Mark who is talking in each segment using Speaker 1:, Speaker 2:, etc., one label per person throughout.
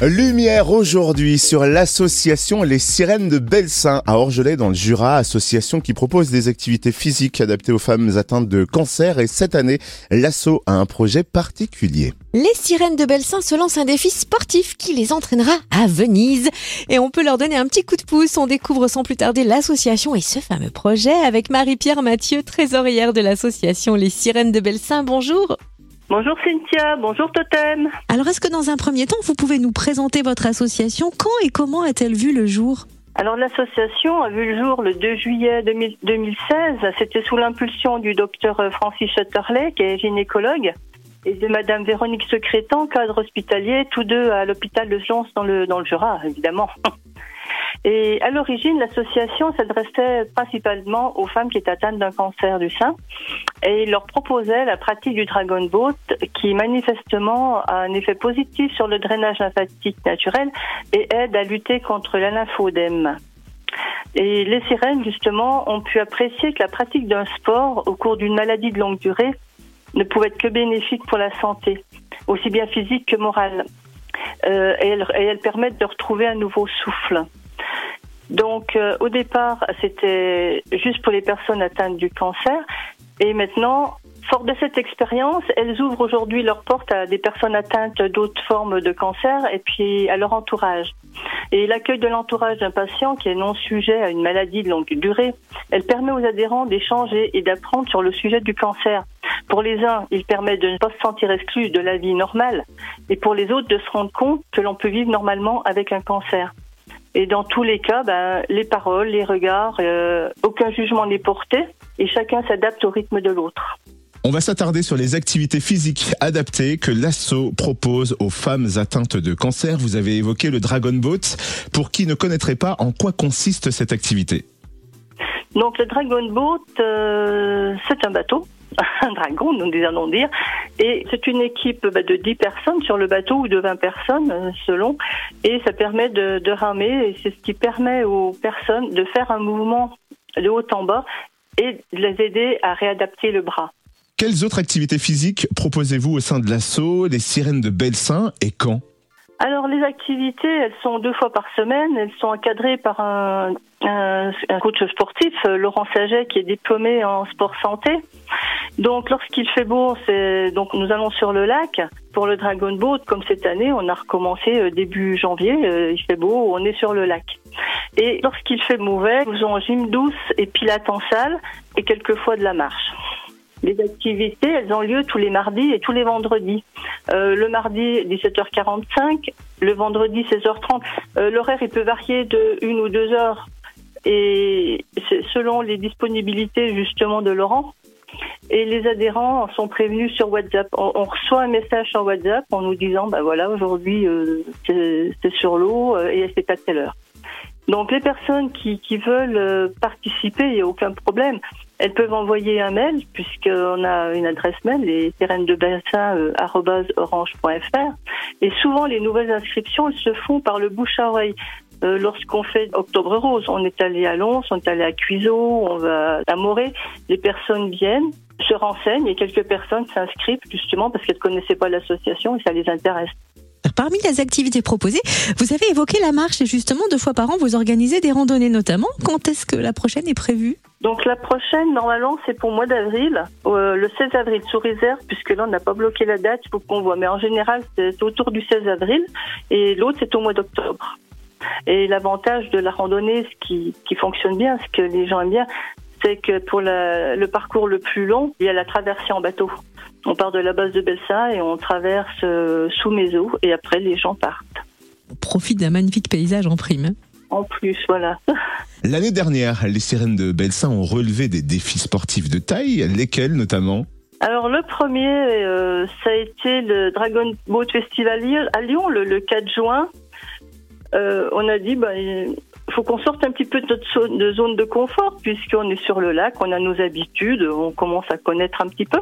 Speaker 1: Lumière aujourd'hui sur l'association Les Sirènes de Belsin à Orgelet dans le Jura, association qui propose des activités physiques adaptées aux femmes atteintes de cancer et cette année, l'asso a un projet particulier.
Speaker 2: Les Sirènes de Belsin se lancent un défi sportif qui les entraînera à Venise et on peut leur donner un petit coup de pouce. On découvre sans plus tarder l'association et ce fameux projet avec Marie-Pierre Mathieu, trésorière de l'association Les Sirènes de Belsin. Bonjour.
Speaker 3: Bonjour Cynthia, bonjour Totem.
Speaker 2: Alors est-ce que dans un premier temps, vous pouvez nous présenter votre association? Quand et comment a-t-elle vu le jour?
Speaker 3: Alors l'association a vu le jour le 2 juillet 2016. C'était sous l'impulsion du docteur Francis Schutterley, qui est gynécologue, et de Madame Véronique Secrétan, cadre hospitalier, tous deux à l'hôpital de Jons dans le, dans le Jura, évidemment. Et à l'origine, l'association s'adressait principalement aux femmes qui étaient atteintes d'un cancer du sein et leur proposait la pratique du Dragon Boat qui manifestement a un effet positif sur le drainage lymphatique naturel et aide à lutter contre la lymphodème. Et les sirènes, justement, ont pu apprécier que la pratique d'un sport au cours d'une maladie de longue durée ne pouvait être que bénéfique pour la santé, aussi bien physique que morale. Euh, et, elles, et elles permettent de retrouver un nouveau souffle. Donc euh, au départ, c'était juste pour les personnes atteintes du cancer. Et maintenant, fort de cette expérience, elles ouvrent aujourd'hui leurs portes à des personnes atteintes d'autres formes de cancer et puis à leur entourage. Et l'accueil de l'entourage d'un patient qui est non sujet à une maladie de longue durée, elle permet aux adhérents d'échanger et d'apprendre sur le sujet du cancer. Pour les uns, il permet de ne pas se sentir exclu de la vie normale et pour les autres de se rendre compte que l'on peut vivre normalement avec un cancer. Et dans tous les cas, ben, les paroles, les regards, euh, aucun jugement n'est porté et chacun s'adapte au rythme de l'autre.
Speaker 1: On va s'attarder sur les activités physiques adaptées que l'ASSO propose aux femmes atteintes de cancer. Vous avez évoqué le Dragon Boat. Pour qui ne connaîtrait pas, en quoi consiste cette activité?
Speaker 3: Donc le Dragon Boat, euh, c'est un bateau un dragon, nous allons dire. Et c'est une équipe bah, de 10 personnes sur le bateau ou de 20 personnes euh, selon. Et ça permet de, de ramer et c'est ce qui permet aux personnes de faire un mouvement de haut en bas et de les aider à réadapter le bras.
Speaker 1: Quelles autres activités physiques proposez-vous au sein de l'assaut, les sirènes de Belsin et quand?
Speaker 3: Alors les activités, elles sont deux fois par semaine. Elles sont encadrées par un, coach sportif, euh, Laurent Saget, qui est diplômé en sport santé. Donc lorsqu'il fait beau, donc nous allons sur le lac pour le Dragon Boat. Comme cette année, on a recommencé euh, début janvier. Euh, il fait beau, on est sur le lac. Et lorsqu'il fait mauvais, nous avons gym douce et pilates en salle et quelquefois de la marche. Les activités, elles ont lieu tous les mardis et tous les vendredis. Euh, le mardi 17h45, le vendredi 16h30. Euh, L'horaire il peut varier de une ou deux heures et selon les disponibilités justement de Laurent. Et les adhérents sont prévenus sur WhatsApp. On, reçoit un message sur WhatsApp en nous disant, bah voilà, aujourd'hui euh, c'est sur l'eau euh, et c'est à telle heure. Donc les personnes qui, qui veulent euh, participer, il n'y a aucun problème. Elles peuvent envoyer un mail puisqu'on a une adresse mail, de bassin orange.fr. Et souvent les nouvelles inscriptions elles se font par le bouche à oreille. Euh, Lorsqu'on fait Octobre Rose, on est allé à Lons, on est allé à Cuiseau, on va à Morée. Les personnes viennent, se renseignent et quelques personnes s'inscrivent justement parce qu'elles connaissaient pas l'association et ça les intéresse.
Speaker 2: Parmi les activités proposées, vous avez évoqué la marche et justement deux fois par an vous organisez des randonnées notamment. Quand est-ce que la prochaine est prévue?
Speaker 3: Donc la prochaine, normalement, c'est pour mois d'avril, euh, le 16 avril sous réserve, puisque là on n'a pas bloqué la date, faut qu'on voit. Mais en général, c'est autour du 16 avril et l'autre c'est au mois d'octobre. Et l'avantage de la randonnée, ce qui, qui fonctionne bien, ce que les gens aiment bien, c'est que pour le parcours le plus long, il y a la traversée en bateau. On part de la base de Belsa et on traverse euh, sous mes eaux et après les gens partent.
Speaker 2: On profite d'un magnifique paysage en prime. hein.
Speaker 3: En plus, voilà.
Speaker 1: L'année dernière, les sirènes de Belsin ont relevé des défis sportifs de taille, lesquels notamment?
Speaker 3: Alors le premier, euh, ça a été le Dragon Boat Festival à Lyon le, le 4 juin. Euh, on a dit, bah, faut qu'on sorte un petit peu de notre zone de, confort puisqu'on est sur le lac, on a nos habitudes, on commence à connaître un petit peu.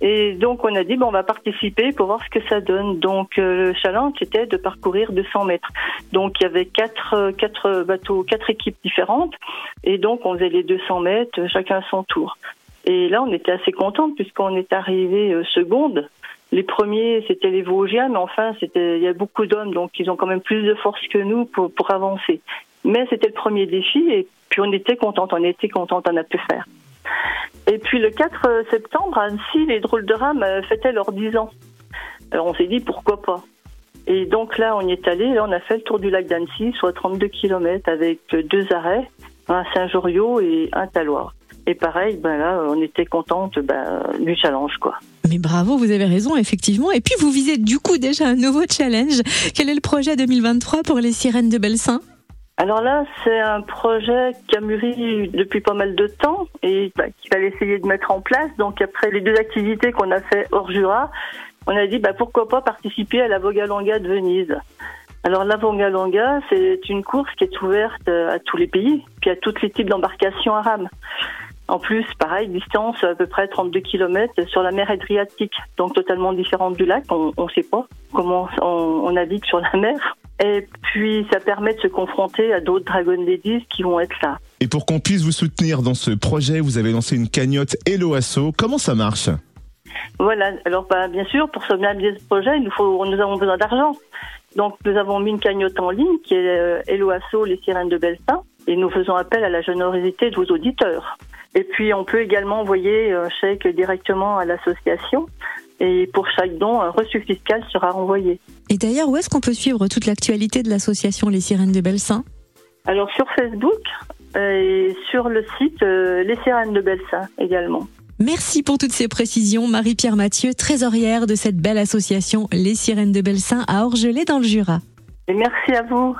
Speaker 3: Et donc on a dit, bon, on va participer pour voir ce que ça donne. Donc euh, le challenge était de parcourir 200 mètres. Donc il y avait quatre, euh, quatre bateaux, quatre équipes différentes. Et donc on faisait les 200 mètres, chacun à son tour. Et là, on était assez contente puisqu'on est arrivé euh, seconde. Les premiers, c'était les Vosgiens, mais enfin, c'était, il y a beaucoup d'hommes, donc ils ont quand même plus de force que nous pour, pour avancer. Mais c'était le premier défi, et puis on était contente, on était contente, on a pu faire. Et puis le 4 septembre, à Annecy, les drôles de rame euh, fêtaient leurs 10 ans. Alors on s'est dit pourquoi pas? Et donc là, on y est allé, là on a fait le tour du lac d'Annecy, soit 32 km avec deux arrêts, un Saint-Joriot et un Taloir. Et pareil, ben là, on était contente ben, du challenge, quoi.
Speaker 2: Mais bravo, vous avez raison, effectivement. Et puis, vous visez du coup déjà un nouveau challenge. Quel est le projet 2023 pour les sirènes de Belsin
Speaker 3: alors là, c'est un projet qui a mûri depuis pas mal de temps et bah, qu'il fallait essayer de mettre en place. Donc après les deux activités qu'on a fait hors Jura, on a dit bah, pourquoi pas participer à la Vogalanga de Venise. Alors la Vogalanga, c'est une course qui est ouverte à tous les pays, puis à tous les types d'embarcations à rame. En plus, pareil, distance à peu près 32 km sur la mer Adriatique, donc totalement différente du lac. On ne sait pas comment on navigue sur la mer. Et puis, ça permet de se confronter à d'autres Dragon Ladies qui vont être là.
Speaker 1: Et pour qu'on puisse vous soutenir dans ce projet, vous avez lancé une cagnotte Hello Asso. Comment ça marche?
Speaker 3: Voilà. Alors, bah, bien sûr, pour soutenir ce projet, nous, faut, nous avons besoin d'argent. Donc, nous avons mis une cagnotte en ligne qui est euh, Hello Asso, les sirènes de Belsin. Et nous faisons appel à la générosité de vos auditeurs. Et puis, on peut également envoyer un chèque directement à l'association et pour chaque don, un reçu fiscal sera renvoyé.
Speaker 2: Et d'ailleurs, où est-ce qu'on peut suivre toute l'actualité de l'association Les Sirènes de Belsin
Speaker 3: Alors sur Facebook et sur le site euh, Les Sirènes de Belsin également.
Speaker 2: Merci pour toutes ces précisions, Marie-Pierre Mathieu, trésorière de cette belle association Les Sirènes de Belsin à Orgelé dans le Jura.
Speaker 3: Et merci à vous.